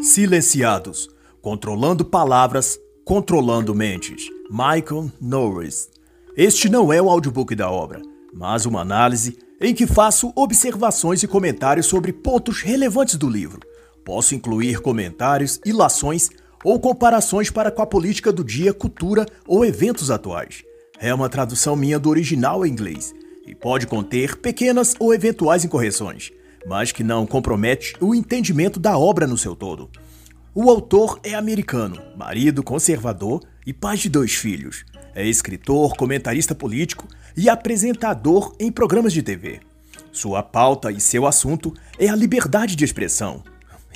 Silenciados, controlando palavras, controlando mentes. Michael Norris. Este não é o audiobook da obra, mas uma análise em que faço observações e comentários sobre pontos relevantes do livro. Posso incluir comentários, ilações ou comparações para com a política do dia, cultura ou eventos atuais. É uma tradução minha do original em inglês e pode conter pequenas ou eventuais incorreções mas que não compromete o entendimento da obra no seu todo. O autor é americano, marido conservador e pai de dois filhos. É escritor, comentarista político e apresentador em programas de TV. Sua pauta e seu assunto é a liberdade de expressão.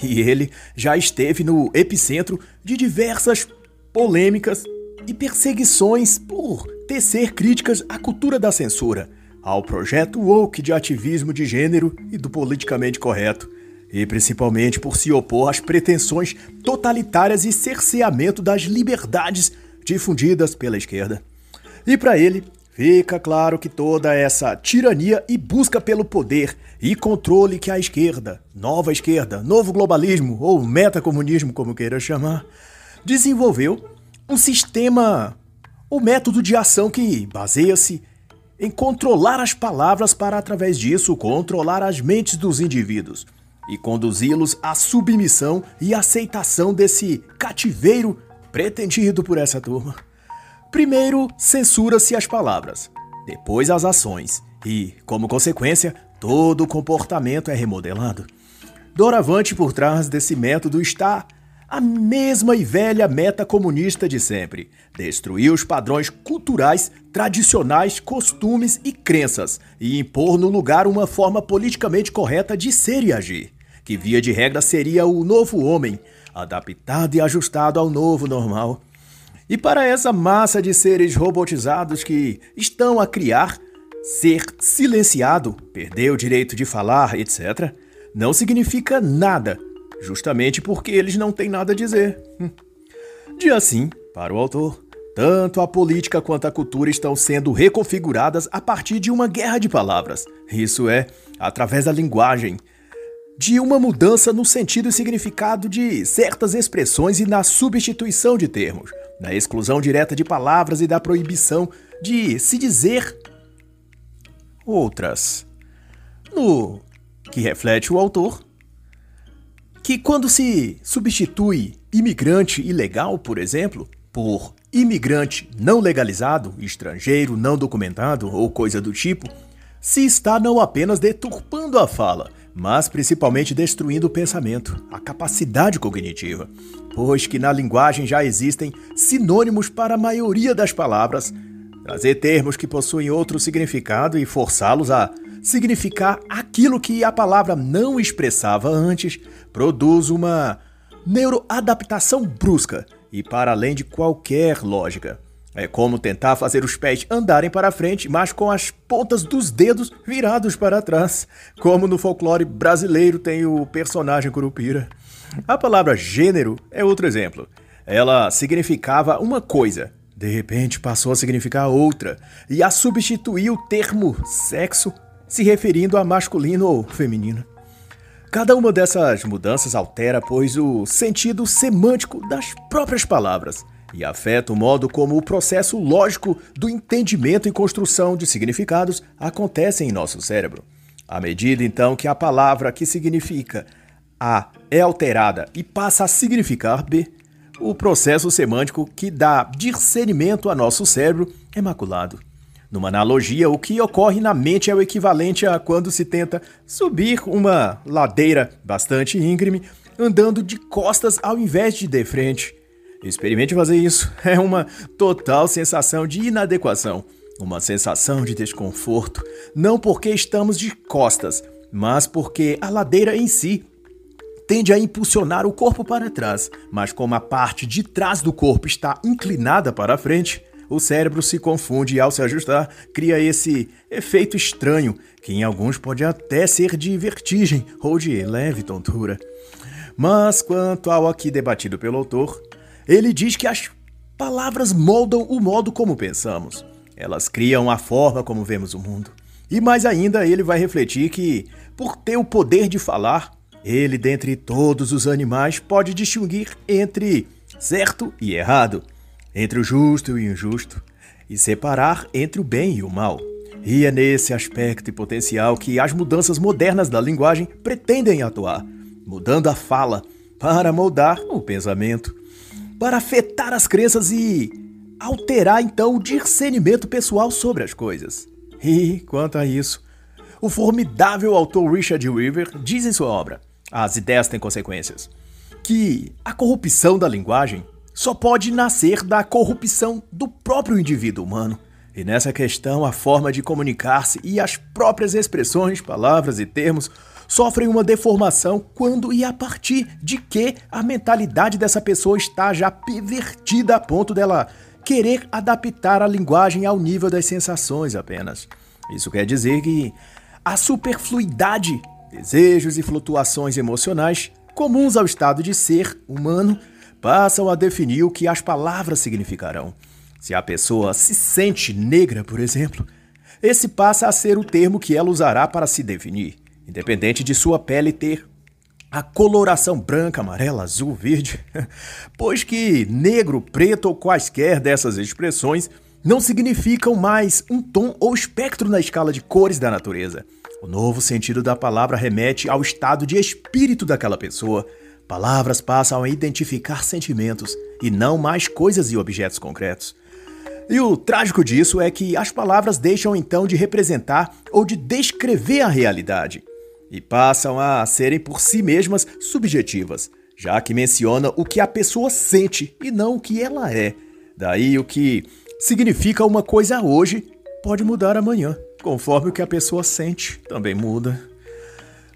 E ele já esteve no epicentro de diversas polêmicas e perseguições por tecer críticas à cultura da censura ao projeto woke de ativismo de gênero e do politicamente correto, e principalmente por se opor às pretensões totalitárias e cerceamento das liberdades difundidas pela esquerda. E para ele, fica claro que toda essa tirania e busca pelo poder e controle que a esquerda, nova esquerda, novo globalismo ou metacomunismo, como queira chamar, desenvolveu um sistema, um método de ação que baseia-se em controlar as palavras para, através disso, controlar as mentes dos indivíduos e conduzi-los à submissão e aceitação desse cativeiro pretendido por essa turma. Primeiro, censura-se as palavras, depois as ações e, como consequência, todo o comportamento é remodelado. Doravante, por trás desse método está a mesma e velha meta comunista de sempre: destruir os padrões culturais, tradicionais, costumes e crenças e impor no lugar uma forma politicamente correta de ser e agir, que via de regra seria o novo homem, adaptado e ajustado ao novo normal. E para essa massa de seres robotizados que estão a criar, ser silenciado, perder o direito de falar, etc., não significa nada justamente porque eles não têm nada a dizer. Hum. De assim, para o autor, tanto a política quanto a cultura estão sendo reconfiguradas a partir de uma guerra de palavras. Isso é, através da linguagem, de uma mudança no sentido e significado de certas expressões e na substituição de termos, na exclusão direta de palavras e da proibição de se dizer outras. No que reflete o autor, que quando se substitui imigrante ilegal, por exemplo, por imigrante não legalizado, estrangeiro não documentado ou coisa do tipo, se está não apenas deturpando a fala, mas principalmente destruindo o pensamento, a capacidade cognitiva, pois que na linguagem já existem sinônimos para a maioria das palavras, trazer termos que possuem outro significado e forçá-los a significar aquilo que a palavra não expressava antes, produz uma neuroadaptação brusca e para além de qualquer lógica. É como tentar fazer os pés andarem para frente, mas com as pontas dos dedos virados para trás, como no folclore brasileiro tem o personagem Curupira. A palavra gênero é outro exemplo. Ela significava uma coisa, de repente passou a significar outra, e a substituir o termo sexo se referindo a masculino ou feminino. Cada uma dessas mudanças altera, pois, o sentido semântico das próprias palavras e afeta o modo como o processo lógico do entendimento e construção de significados acontece em nosso cérebro. À medida, então, que a palavra que significa A é alterada e passa a significar B, o processo semântico que dá discernimento a nosso cérebro é maculado. Numa analogia, o que ocorre na mente é o equivalente a quando se tenta subir uma ladeira bastante íngreme andando de costas ao invés de de frente. Experimente fazer isso. É uma total sensação de inadequação, uma sensação de desconforto, não porque estamos de costas, mas porque a ladeira em si tende a impulsionar o corpo para trás, mas como a parte de trás do corpo está inclinada para frente, o cérebro se confunde e, ao se ajustar, cria esse efeito estranho, que em alguns pode até ser de vertigem ou de leve tontura. Mas quanto ao aqui debatido pelo autor, ele diz que as palavras moldam o modo como pensamos. Elas criam a forma como vemos o mundo. E mais ainda, ele vai refletir que, por ter o poder de falar, ele, dentre todos os animais, pode distinguir entre certo e errado, entre o justo e o injusto, e separar entre o bem e o mal. E é nesse aspecto e potencial que as mudanças modernas da linguagem pretendem atuar, mudando a fala para moldar o pensamento, para afetar as crenças e alterar então o discernimento pessoal sobre as coisas. E, quanto a isso, o formidável autor Richard Weaver diz em sua obra As Ideias Têm Consequências que a corrupção da linguagem só pode nascer da corrupção do próprio indivíduo humano. E nessa questão, a forma de comunicar-se e as próprias expressões, palavras e termos sofrem uma deformação quando e a partir de que a mentalidade dessa pessoa está já pervertida a ponto dela querer adaptar a linguagem ao nível das sensações apenas. Isso quer dizer que a superfluidade, desejos e flutuações emocionais comuns ao estado de ser humano passam a definir o que as palavras significarão. Se a pessoa se sente negra, por exemplo, esse passa a ser o termo que ela usará para se definir independente de sua pele ter a coloração branca, amarela, azul, verde, pois que negro, preto ou quaisquer dessas expressões não significam mais um tom ou espectro na escala de cores da natureza. O novo sentido da palavra remete ao estado de espírito daquela pessoa. Palavras passam a identificar sentimentos e não mais coisas e objetos concretos. E o trágico disso é que as palavras deixam então de representar ou de descrever a realidade e passam a serem por si mesmas subjetivas, já que menciona o que a pessoa sente e não o que ela é. Daí o que significa uma coisa hoje pode mudar amanhã, conforme o que a pessoa sente também muda.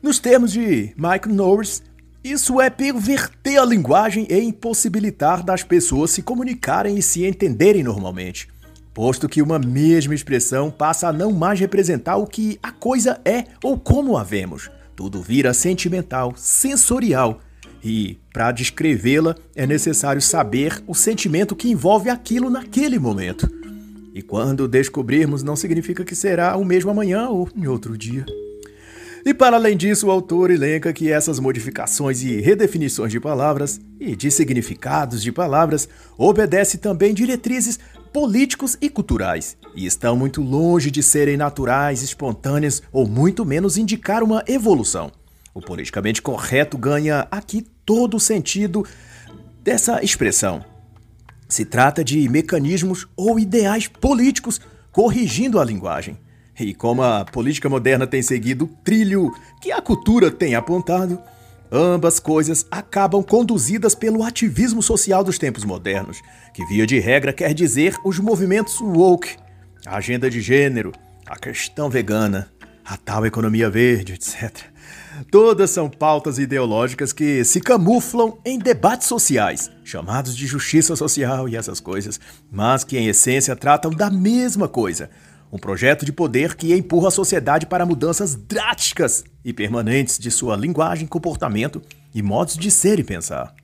Nos termos de Mike Norris, isso é perverter a linguagem e impossibilitar das pessoas se comunicarem e se entenderem normalmente posto que uma mesma expressão passa a não mais representar o que a coisa é ou como a vemos. Tudo vira sentimental, sensorial. E, para descrevê-la, é necessário saber o sentimento que envolve aquilo naquele momento. E quando descobrirmos, não significa que será o mesmo amanhã ou em outro dia. E para além disso, o autor elenca que essas modificações e redefinições de palavras e de significados de palavras obedecem também diretrizes políticos e culturais, e estão muito longe de serem naturais, espontâneas ou muito menos indicar uma evolução. O politicamente correto ganha aqui todo o sentido dessa expressão. Se trata de mecanismos ou ideais políticos corrigindo a linguagem. E como a política moderna tem seguido o trilho que a cultura tem apontado, Ambas coisas acabam conduzidas pelo ativismo social dos tempos modernos, que via de regra quer dizer os movimentos woke, a agenda de gênero, a questão vegana, a tal economia verde, etc. Todas são pautas ideológicas que se camuflam em debates sociais, chamados de justiça social e essas coisas, mas que em essência tratam da mesma coisa, um projeto de poder que empurra a sociedade para mudanças drásticas e permanentes de sua linguagem, comportamento e modos de ser e pensar.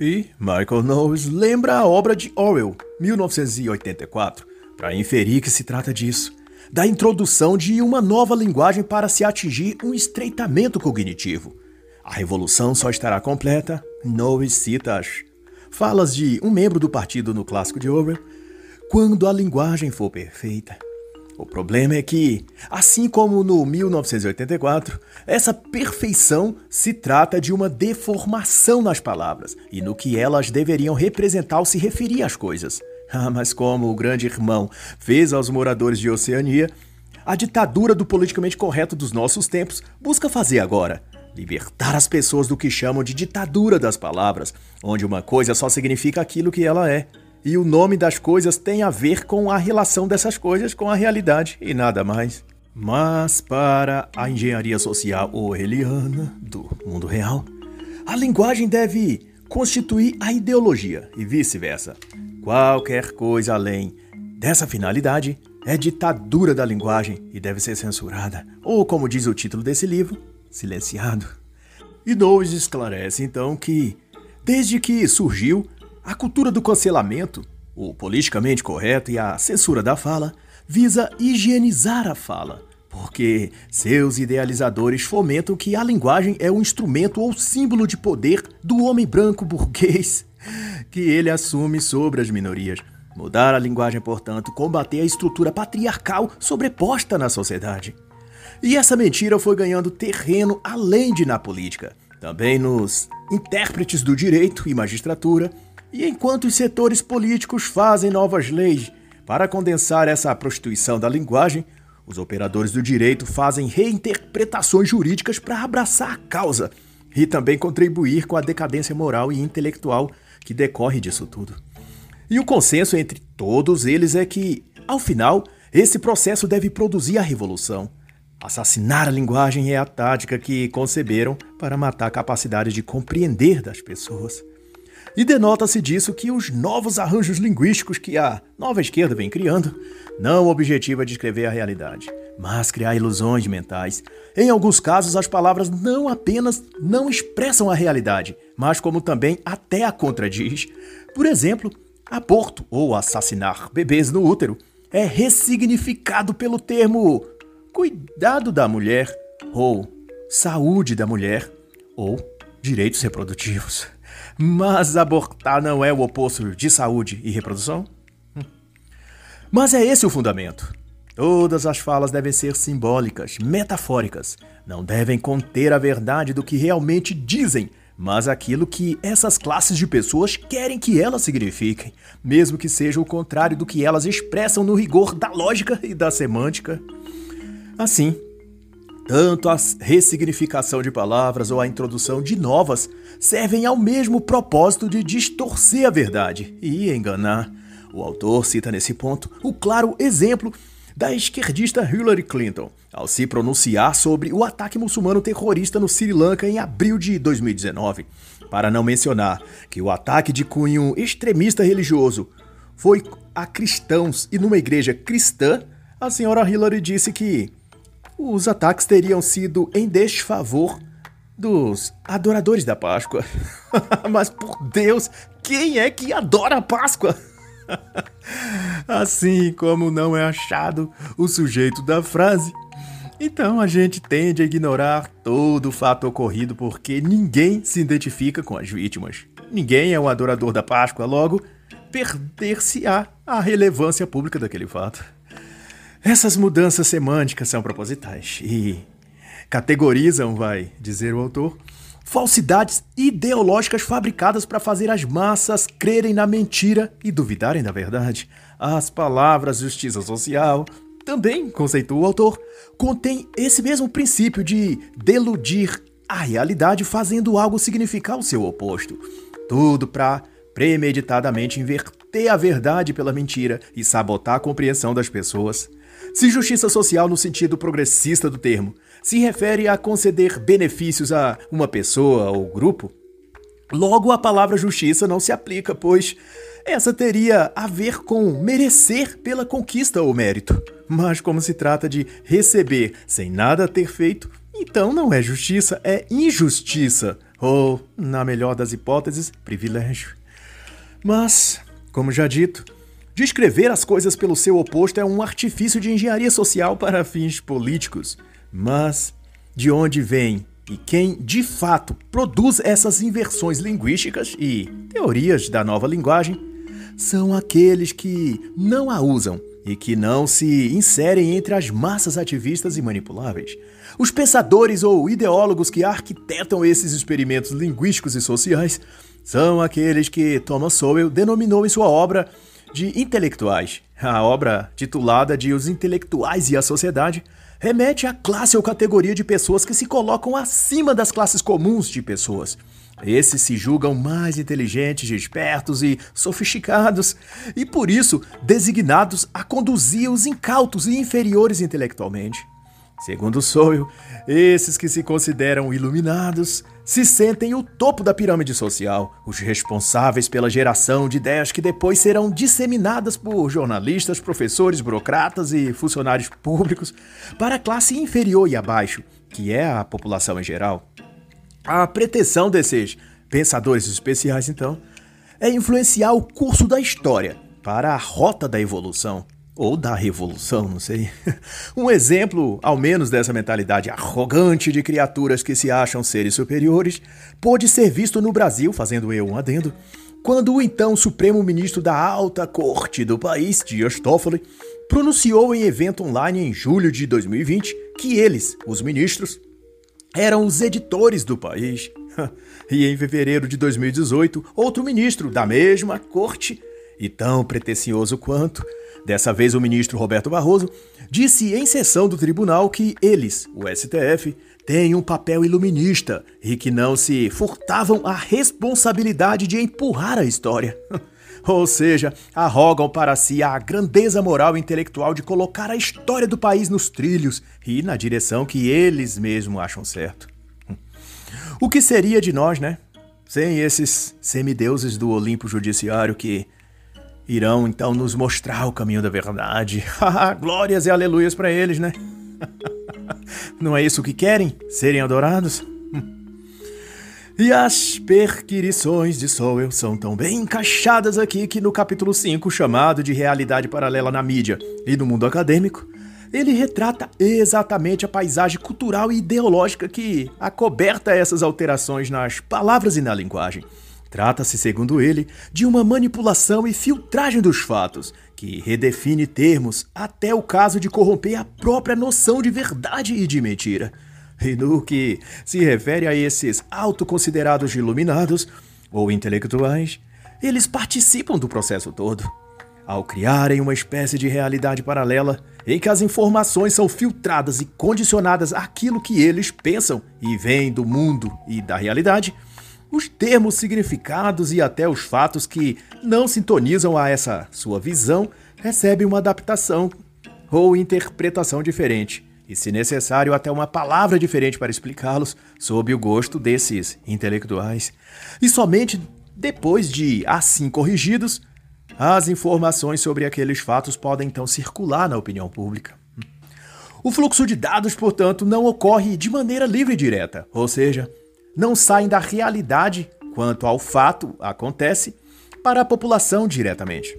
E Michael Knowles lembra a obra de Orwell, 1984, para inferir que se trata disso, da introdução de uma nova linguagem para se atingir um estreitamento cognitivo. A revolução só estará completa, Knowles cita as falas de um membro do partido no clássico de Orwell, quando a linguagem for perfeita. O problema é que, assim como no 1984, essa perfeição se trata de uma deformação nas palavras e no que elas deveriam representar ou se referir às coisas. Ah, mas como o grande irmão fez aos moradores de Oceania, a ditadura do politicamente correto dos nossos tempos busca fazer agora. Libertar as pessoas do que chamam de ditadura das palavras, onde uma coisa só significa aquilo que ela é e o nome das coisas tem a ver com a relação dessas coisas com a realidade e nada mais. Mas para a engenharia social orwelliana do mundo real, a linguagem deve constituir a ideologia e vice-versa. Qualquer coisa além dessa finalidade é ditadura da linguagem e deve ser censurada, ou como diz o título desse livro, silenciado. E Knowles esclarece então que, desde que surgiu a cultura do cancelamento, o politicamente correto e a censura da fala visa higienizar a fala, porque seus idealizadores fomentam que a linguagem é um instrumento ou símbolo de poder do homem branco burguês que ele assume sobre as minorias. Mudar a linguagem, portanto, combater a estrutura patriarcal sobreposta na sociedade. E essa mentira foi ganhando terreno além de na política, também nos intérpretes do direito e magistratura, e enquanto os setores políticos fazem novas leis para condensar essa prostituição da linguagem, os operadores do direito fazem reinterpretações jurídicas para abraçar a causa e também contribuir com a decadência moral e intelectual que decorre disso tudo. E o consenso entre todos eles é que, ao final, esse processo deve produzir a revolução. Assassinar a linguagem é a tática que conceberam para matar a capacidade de compreender das pessoas. E denota-se disso que os novos arranjos linguísticos que a nova esquerda vem criando não objetiva descrever a realidade, mas criar ilusões mentais. Em alguns casos, as palavras não apenas não expressam a realidade, mas como também até a contradiz. Por exemplo, aborto ou assassinar bebês no útero é ressignificado pelo termo cuidado da mulher ou saúde da mulher ou direitos reprodutivos. Mas abortar não é o oposto de saúde e reprodução? Hum. Mas é esse o fundamento. Todas as falas devem ser simbólicas, metafóricas. Não devem conter a verdade do que realmente dizem, mas aquilo que essas classes de pessoas querem que elas signifiquem, mesmo que seja o contrário do que elas expressam no rigor da lógica e da semântica. Assim, tanto a ressignificação de palavras ou a introdução de novas servem ao mesmo propósito de distorcer a verdade e enganar. O autor cita nesse ponto o claro exemplo da esquerdista Hillary Clinton, ao se pronunciar sobre o ataque muçulmano terrorista no Sri Lanka em abril de 2019. Para não mencionar que o ataque de cunho extremista religioso foi a cristãos e numa igreja cristã, a senhora Hillary disse que os ataques teriam sido em desfavor dos adoradores da Páscoa. Mas por Deus, quem é que adora a Páscoa? assim como não é achado o sujeito da frase. Então a gente tende a ignorar todo o fato ocorrido porque ninguém se identifica com as vítimas. Ninguém é um adorador da Páscoa, logo, perder-se-á a relevância pública daquele fato. Essas mudanças semânticas são propositais e categorizam, vai dizer o autor, falsidades ideológicas fabricadas para fazer as massas crerem na mentira e duvidarem da verdade. As palavras justiça social, também, conceitua o autor, contém esse mesmo princípio de deludir a realidade fazendo algo significar o seu oposto. Tudo para premeditadamente inverter a verdade pela mentira e sabotar a compreensão das pessoas. Se justiça social, no sentido progressista do termo, se refere a conceder benefícios a uma pessoa ou grupo, logo a palavra justiça não se aplica, pois essa teria a ver com merecer pela conquista ou mérito. Mas como se trata de receber sem nada ter feito, então não é justiça, é injustiça, ou, na melhor das hipóteses, privilégio. Mas, como já dito, Descrever as coisas pelo seu oposto é um artifício de engenharia social para fins políticos. Mas de onde vem e quem de fato produz essas inversões linguísticas e teorias da nova linguagem são aqueles que não a usam e que não se inserem entre as massas ativistas e manipuláveis. Os pensadores ou ideólogos que arquitetam esses experimentos linguísticos e sociais são aqueles que Thomas Sowell denominou em sua obra de intelectuais. A obra, titulada de Os Intelectuais e a Sociedade, remete à classe ou categoria de pessoas que se colocam acima das classes comuns de pessoas. Esses se julgam mais inteligentes, espertos e sofisticados, e por isso designados a conduzir os incautos e inferiores intelectualmente. Segundo Sowell, esses que se consideram iluminados se sentem o topo da pirâmide social, os responsáveis pela geração de ideias que depois serão disseminadas por jornalistas, professores, burocratas e funcionários públicos para a classe inferior e abaixo, que é a população em geral. A pretensão desses pensadores especiais, então, é influenciar o curso da história para a rota da evolução Ou da revolução, não sei. Um exemplo, ao menos, dessa mentalidade arrogante de criaturas que se acham seres superiores, pôde ser visto no Brasil, fazendo eu um adendo, quando o então Supremo Ministro da Alta Corte do país, Dias Toffoli, pronunciou em evento online em julho de 2020 que eles, os ministros, eram os editores do país. e em fevereiro de 2018, outro ministro da mesma corte, e tão pretensioso quanto, dessa vez o ministro Roberto Barroso, disse em sessão do tribunal que eles, o STF, têm um papel iluminista e que não se furtavam a responsabilidade de empurrar a história. Ou seja, arrogam para si a grandeza moral e intelectual de colocar a história do país nos trilhos e na direção que eles mesmos acham certo. O que seria de nós, né? Sem esses semideuses do Olimpo Judiciário que irão então nos mostrar o caminho da verdade. Glórias e aleluias para eles, né? Não é isso que querem? Serem adorados? E as perquirições de Sowell são tão bem encaixadas aqui que no capítulo 5, chamado de Realidade Paralela na Mídia e no Mundo Acadêmico, ele retrata exatamente a paisagem cultural e ideológica que acoberta essas alterações nas palavras e na linguagem. Trata-se, segundo ele, de uma manipulação e filtragem dos fatos, que redefine termos até o caso de corromper a própria noção de verdade e de mentira. E no que se refere a esses autoconsiderados iluminados ou intelectuais, eles participam do processo todo. Ao criarem uma espécie de realidade paralela em que as informações são filtradas e condicionadas àquilo que eles pensam e veem do mundo e da realidade, os termos, significados e até os fatos que não sintonizam a essa sua visão recebem uma adaptação ou interpretação diferente, e, se necessário, até uma palavra diferente para explicá-los, sob o gosto desses intelectuais. E somente depois de assim corrigidos, as informações sobre aqueles fatos podem então circular na opinião pública. O fluxo de dados, portanto, não ocorre de maneira livre e direta, ou seja, não saem da realidade quanto ao fato acontece para a população diretamente.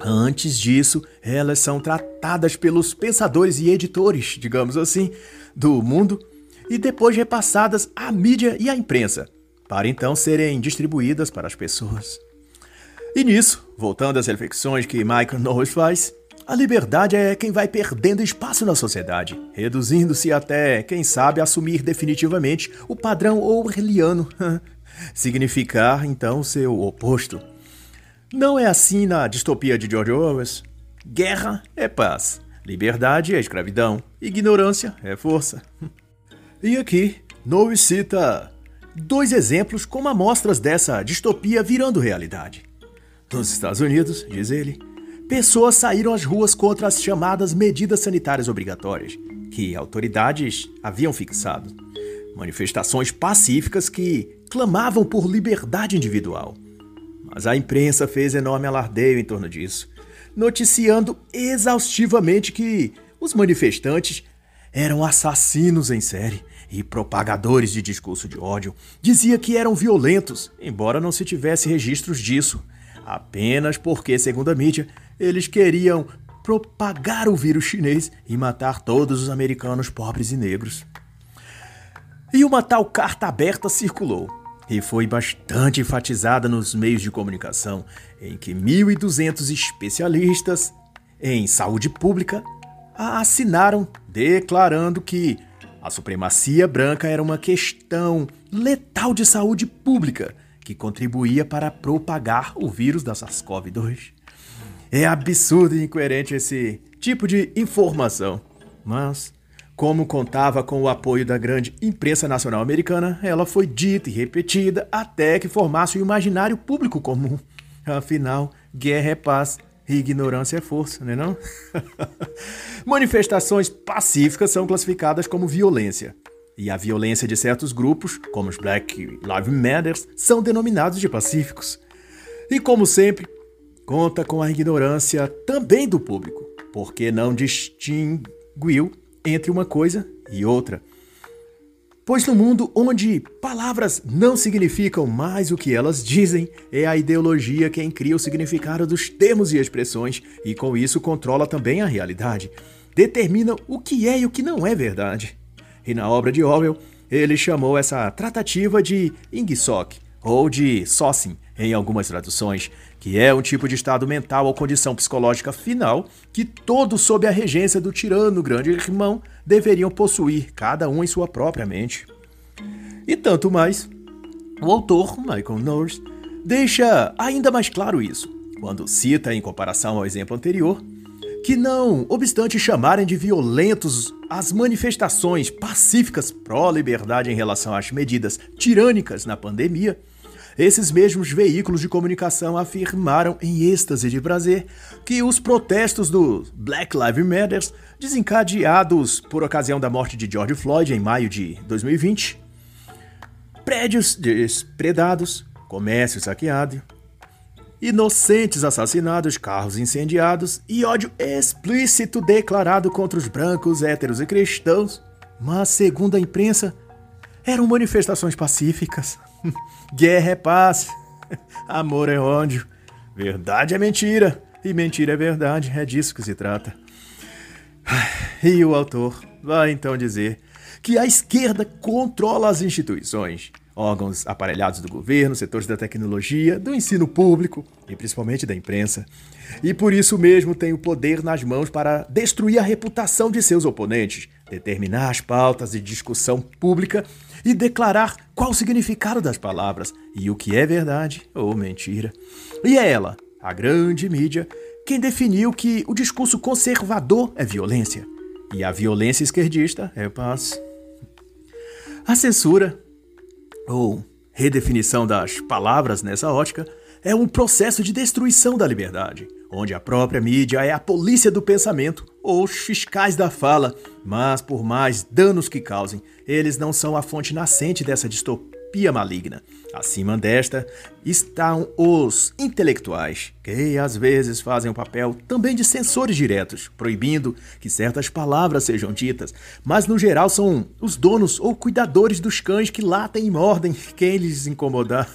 Antes disso, elas são tratadas pelos pensadores e editores, digamos assim, do mundo e depois repassadas à mídia e à imprensa, para então serem distribuídas para as pessoas. E nisso, voltando às reflexões que Michael Knowles faz, a liberdade é quem vai perdendo espaço na sociedade, reduzindo-se até, quem sabe, assumir definitivamente o padrão orwelliano, significar então seu oposto não é assim na distopia de George Orwell. Guerra é paz, liberdade é escravidão, ignorância é força. E aqui, Noe cita dois exemplos como amostras dessa distopia virando realidade. Nos Estados Unidos, diz ele, pessoas saíram às ruas contra as chamadas medidas sanitárias obrigatórias, que autoridades haviam fixado. Manifestações pacíficas que clamavam por liberdade individual mas a imprensa fez enorme alardeio em torno disso, noticiando exaustivamente que os manifestantes eram assassinos em série e propagadores de discurso de ódio. Dizia que eram violentos, embora não se tivesse registros disso, apenas porque, segundo a mídia, eles queriam propagar o vírus chinês e matar todos os americanos pobres e negros. E uma tal carta aberta circulou e foi bastante enfatizada nos meios de comunicação, em que 1.200 especialistas em saúde pública a assinaram declarando que a supremacia branca era uma questão letal de saúde pública que contribuía para propagar o vírus da SARS-CoV-2. É absurdo e incoerente esse tipo de informação, mas como contava com o apoio da grande imprensa nacional americana, ela foi dita e repetida até que formasse o imaginário público comum. Afinal, guerra é paz ignorância é força, não é? Manifestações pacíficas são classificadas como violência. E a violência de certos grupos, como os Black Lives Matter, são denominados de pacíficos. E como sempre, conta com a ignorância também do público, porque não distinguiu entre uma coisa e outra. Pois no mundo onde palavras não significam mais o que elas dizem, é a ideologia quem cria o significado dos termos e expressões e com isso controla também a realidade. Determina o que é e o que não é verdade. E na obra de Orwell, ele chamou essa tratativa de Ingsoc, ou de Sossin, em algumas traduções, que é um tipo de estado mental ou condição psicológica final que todos sob a regência do tirano grande irmão deveriam possuir, cada um em sua própria mente. E tanto mais, o autor, Michael Norris, deixa ainda mais claro isso, quando cita, em comparação ao exemplo anterior, que não obstante chamarem de violentos as manifestações pacíficas pró-liberdade em relação às medidas tirânicas na pandemia, esses mesmos veículos de comunicação afirmaram em êxtase de prazer que os protestos do Black Lives Matter, desencadeados por ocasião da morte de George Floyd em maio de 2020, prédios despredados, comércio saqueado, inocentes assassinados, carros incendiados e ódio explícito declarado contra os brancos, héteros e cristãos, mas segundo a imprensa, eram manifestações pacíficas. Guerra é paz, amor é ódio, verdade é mentira e mentira é verdade, é disso que se trata. E o autor vai então dizer que a esquerda controla as instituições, órgãos aparelhados do governo, setores da tecnologia, do ensino público e principalmente da imprensa. E por isso mesmo tem o poder nas mãos para destruir a reputação de seus oponentes, determinar as pautas de discussão pública e declarar qual o significado das palavras e o que é verdade ou mentira. E é ela, a grande mídia, quem definiu que o discurso conservador é violência e a violência esquerdista é paz. A censura, ou redefinição das palavras nessa ótica, é um processo de destruição da liberdade, onde a própria mídia é a polícia do pensamento ou os fiscais da fala, mas por mais danos que causem, eles não são a fonte nascente dessa distopia maligna. Acima desta estão os intelectuais, que às vezes fazem o papel também de censores diretos, proibindo que certas palavras sejam ditas, mas no geral são os donos ou cuidadores dos cães que latem e mordem quem lhes incomodar.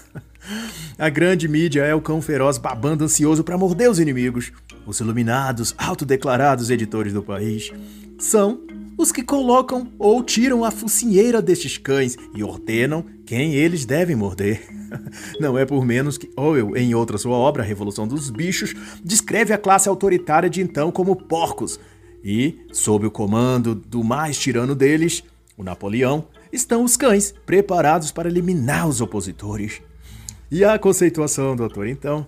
A grande mídia é o cão feroz babando ansioso para morder os inimigos. Os iluminados, autodeclarados editores do país são os que colocam ou tiram a focinheira destes cães e ordenam quem eles devem morder. Não é por menos que Orwell, em outra sua obra, Revolução dos Bichos, descreve a classe autoritária de então como porcos. E, sob o comando do mais tirano deles, o Napoleão, estão os cães, preparados para eliminar os opositores. E a conceituação do autor, então,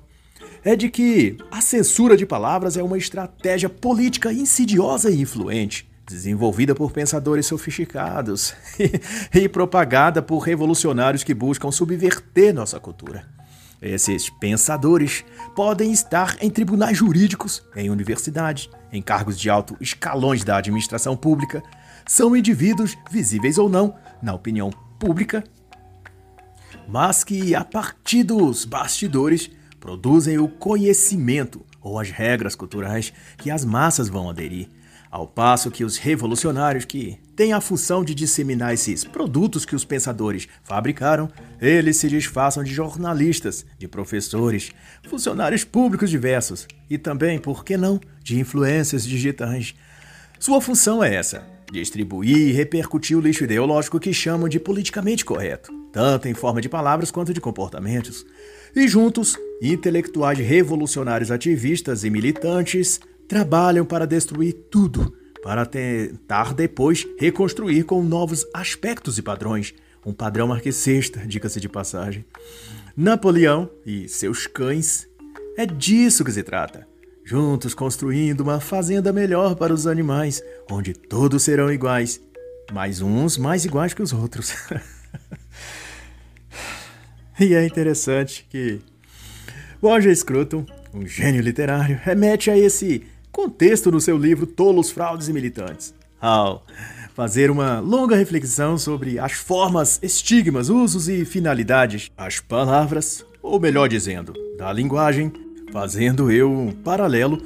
é de que a censura de palavras é uma estratégia política insidiosa e influente, desenvolvida por pensadores sofisticados e, propagada por revolucionários que buscam subverter nossa cultura. Esses pensadores podem estar em tribunais jurídicos, em universidades, em cargos de alto escalões da administração pública, são indivíduos visíveis ou não na opinião pública mas que, a partir dos bastidores, produzem o conhecimento ou as regras culturais que as massas vão aderir. Ao passo que os revolucionários, que têm a função de disseminar esses produtos que os pensadores fabricaram, eles se disfarçam de jornalistas, de professores, funcionários públicos diversos e também, por que não, de influências digitais. Sua função é essa: distribuir e repercutir o lixo ideológico que chamam de politicamente correto, tanto em forma de palavras quanto de comportamentos. E juntos, intelectuais revolucionários ativistas e militantes trabalham para destruir tudo, para tentar depois reconstruir com novos aspectos e padrões, um padrão marxista, diga-se de passagem. Napoleão e seus cães é disso que se trata juntos construindo uma fazenda melhor para os animais, onde todos serão iguais, mas uns mais iguais que os outros. e é interessante que Roger Scruton, um gênio literário, remete a esse contexto no seu livro Tolos, Fraudes e Militantes, ao fazer uma longa reflexão sobre as formas, estigmas, usos e finalidades, as palavras, ou melhor dizendo, da linguagem fazendo eu um paralelo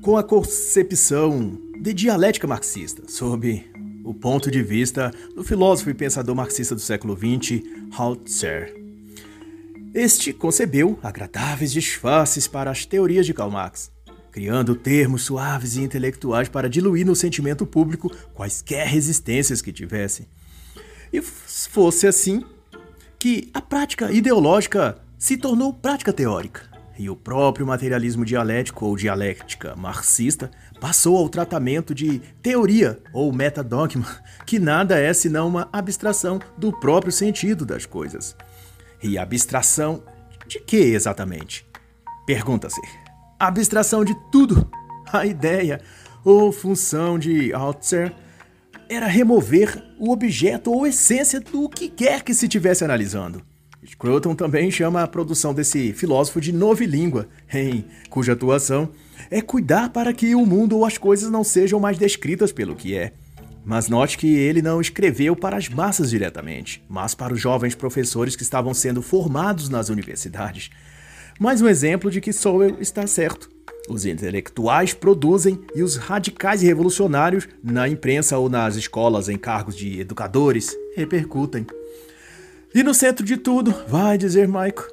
com a concepção de dialética marxista, sob o ponto de vista do filósofo e pensador marxista do século XX, Althusser. Este concebeu agradáveis disfarces para as teorias de Karl Marx, criando termos suaves e intelectuais para diluir no sentimento público quaisquer resistências que tivessem. E fosse assim que a prática ideológica se tornou prática teórica, e o próprio materialismo dialético ou dialética marxista passou ao tratamento de teoria ou metadogma, que nada é senão uma abstração do próprio sentido das coisas. E abstração de que exatamente? Pergunta-se. Abstração de tudo. A ideia ou função de Althusser era remover o objeto ou essência do que quer que se estivesse analisando. Scruton também chama a produção desse filósofo de novilíngua, em cuja atuação é cuidar para que o mundo ou as coisas não sejam mais descritas pelo que é. Mas note que ele não escreveu para as massas diretamente, mas para os jovens professores que estavam sendo formados nas universidades. Mais um exemplo de que Sowell está certo. Os intelectuais produzem e os radicais e revolucionários, na imprensa ou nas escolas em cargos de educadores, repercutem. E no centro de tudo, vai dizer Michael,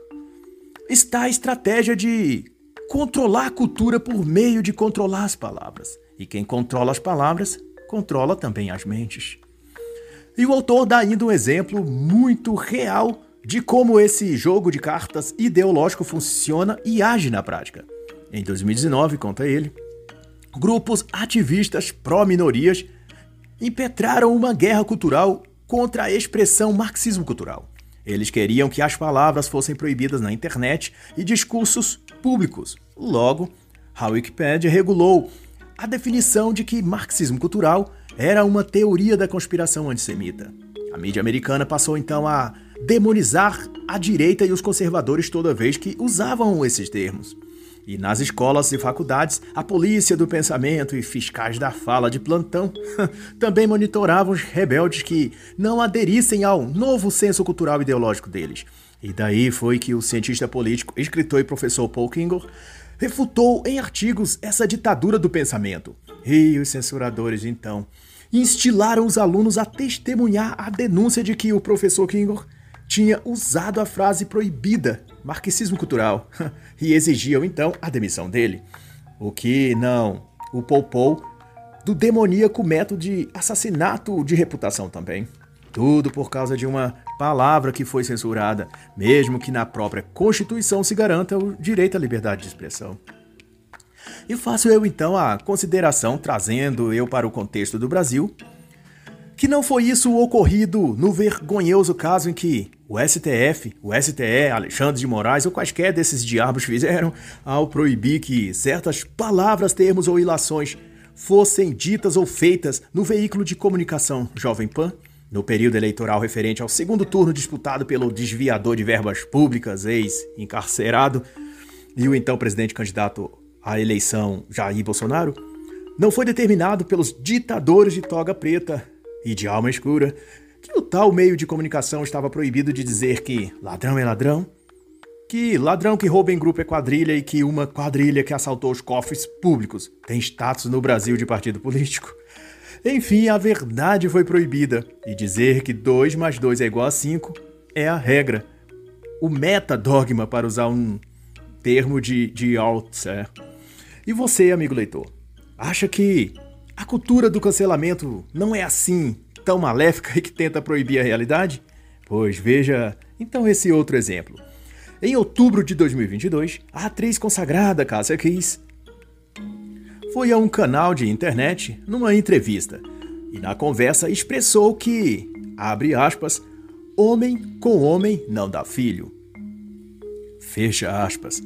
está a estratégia de controlar a cultura por meio de controlar as palavras. E quem controla as palavras, controla também as mentes. E o autor dá ainda um exemplo muito real de como esse jogo de cartas ideológico funciona e age na prática. Em 2019, conta ele, grupos ativistas pró-minorias impetraram uma guerra cultural contra a expressão marxismo cultural. Eles queriam que as palavras fossem proibidas na internet e discursos públicos. Logo, a Wikipedia regulou a definição de que marxismo cultural era uma teoria da conspiração antissemita. A mídia americana passou então a demonizar a direita e os conservadores toda vez que usavam esses termos. E nas escolas e faculdades, a polícia do pensamento e fiscais da fala de plantão também monitoravam os rebeldes que não aderissem ao novo senso cultural ideológico deles. E daí foi que o cientista político, escritor e professor Paul Kingle refutou em artigos essa ditadura do pensamento. E os censuradores, então, instilaram os alunos a testemunhar a denúncia de que o professor Kingle tinha usado a frase proibida, marxismo cultural, e exigiam então a demissão dele. O que não o poupou do demoníaco método de assassinato de reputação também. Tudo por causa de uma palavra que foi censurada, mesmo que na própria Constituição se garanta o direito à liberdade de expressão. E faço eu então a consideração, trazendo eu para o contexto do Brasil, que não foi isso ocorrido no vergonhoso caso em que o STF, o STE, Alexandre de Moraes ou quaisquer desses diabos fizeram ao proibir que certas palavras, termos ou ilações fossem ditas ou feitas no veículo de comunicação Jovem Pan, no período eleitoral referente ao segundo turno disputado pelo desviador de verbas públicas, ex-encarcerado, e o então presidente candidato à eleição Jair Bolsonaro, não foi determinado pelos ditadores de toga preta e de alma escura que o tal meio de comunicação estava proibido de dizer que ladrão é ladrão, que ladrão que rouba em grupo é quadrilha e que uma quadrilha que assaltou os cofres públicos tem status no Brasil de partido político. Enfim, a verdade foi proibida e dizer que 2 mais 2 é igual a 5 é a regra. O metadogma, para usar um termo de, de Althusser. E você, amigo leitor, acha que cultura do cancelamento não é assim tão maléfica e que tenta proibir a realidade? Pois veja então esse outro exemplo. Em outubro de 2022, a atriz consagrada Cássia Kiss foi a um canal de internet numa entrevista e na conversa expressou que, abre aspas, homem com homem não dá filho. Fecha aspas.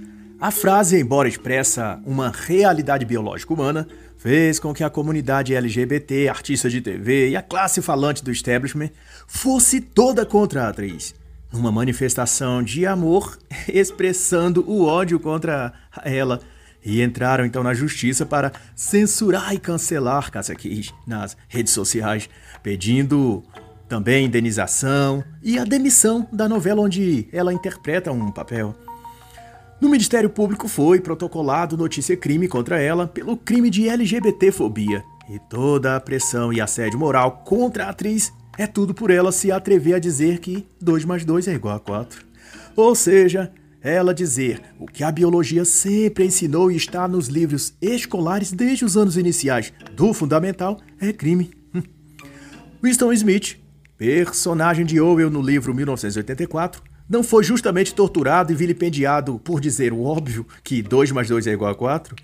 A frase, embora expressa uma realidade biológica humana, fez com que a comunidade LGBT, artistas de TV e a classe falante do establishment fosse toda contra a atriz, numa manifestação de amor expressando o ódio contra ela e entraram então na justiça para censurar e cancelar Cássia Kiss nas redes sociais, pedindo também indenização e a demissão da novela onde ela interpreta um papel. No Ministério Público foi protocolado notícia crime contra ela pelo crime de LGBTfobia E toda a pressão e assédio moral contra a atriz é tudo por ela se atrever a dizer que 2 mais 2 é igual a 4. Ou seja, ela dizer o que a biologia sempre ensinou e está nos livros escolares desde os anos iniciais do fundamental é crime. Winston Smith, personagem de Orwell no livro 1984, não foi justamente torturado e vilipendiado por dizer o óbvio que 2 mais 2 é igual a 4?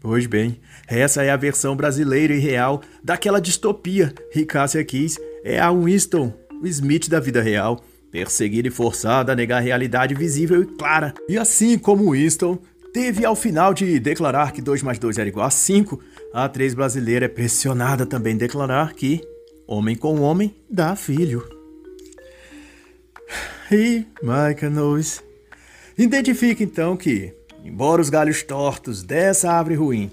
Pois bem, essa é a versão brasileira e real daquela distopia. E Cássia Kiss é a Winston Smith da vida real, perseguida e forçada a negar a realidade visível e clara. E assim como Winston teve ao final de declarar que 2 mais 2 era igual a 5, a atriz brasileira é pressionada também a declarar que homem com homem dá filho. E Michael Knowles identifica então que Embora os galhos tortos dessa árvore ruim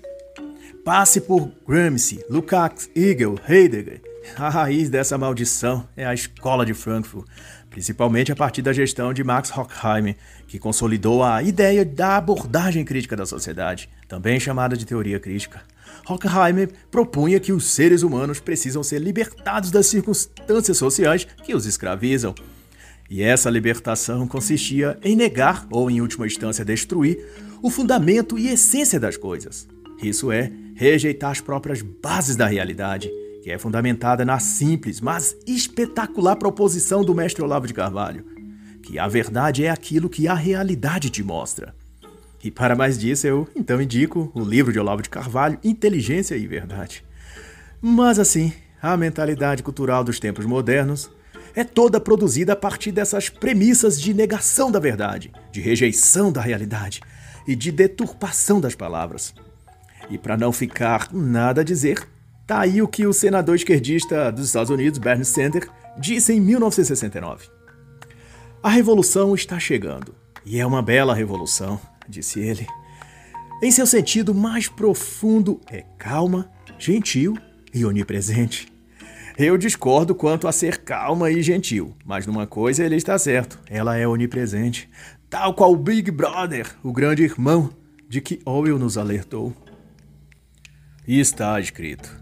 passe por Gramsci, Lukács, Hegel, Heidegger, a raiz dessa maldição é a escola de Frankfurt, principalmente a partir da gestão de Max Horkheimer, que consolidou a ideia da abordagem crítica da sociedade, também chamada de teoria crítica. Horkheimer propunha que os seres humanos precisam ser libertados das circunstâncias sociais que os escravizam e essa libertação consistia em negar, ou em última instância destruir, o fundamento e essência das coisas. Isso é, rejeitar as próprias bases da realidade, que é fundamentada na simples, mas espetacular proposição do mestre Olavo de Carvalho, que a verdade é aquilo que a realidade te mostra. E para mais disso, eu então indico o livro de Olavo de Carvalho, Inteligência e Verdade. Mas assim, a mentalidade cultural dos tempos modernos é toda produzida a partir dessas premissas de negação da verdade, de rejeição da realidade e de deturpação das palavras. E para não ficar nada a dizer, tá aí o que o senador esquerdista dos Estados Unidos, Bernie Sanders, disse em 1969. A revolução está chegando, e é uma bela revolução, disse ele. Em seu sentido mais profundo, é calma, gentil e onipresente. Eu discordo quanto a ser calma e gentil, mas numa coisa ele está certo: ela é onipresente, tal qual o Big Brother, o grande irmão, de que Orwell nos alertou. E está escrito: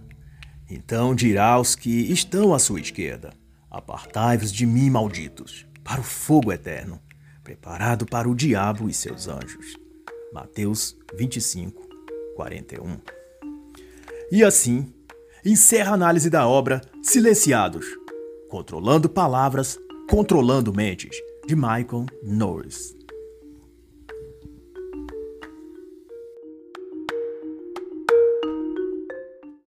Então dirá aos que estão à sua esquerda: Apartai-vos de mim, malditos, para o fogo eterno, preparado para o diabo e seus anjos. Mateus 25, 41. E assim, encerra a análise da obra Silenciados Controlando Palavras, Controlando Mentes, de Michael Norris.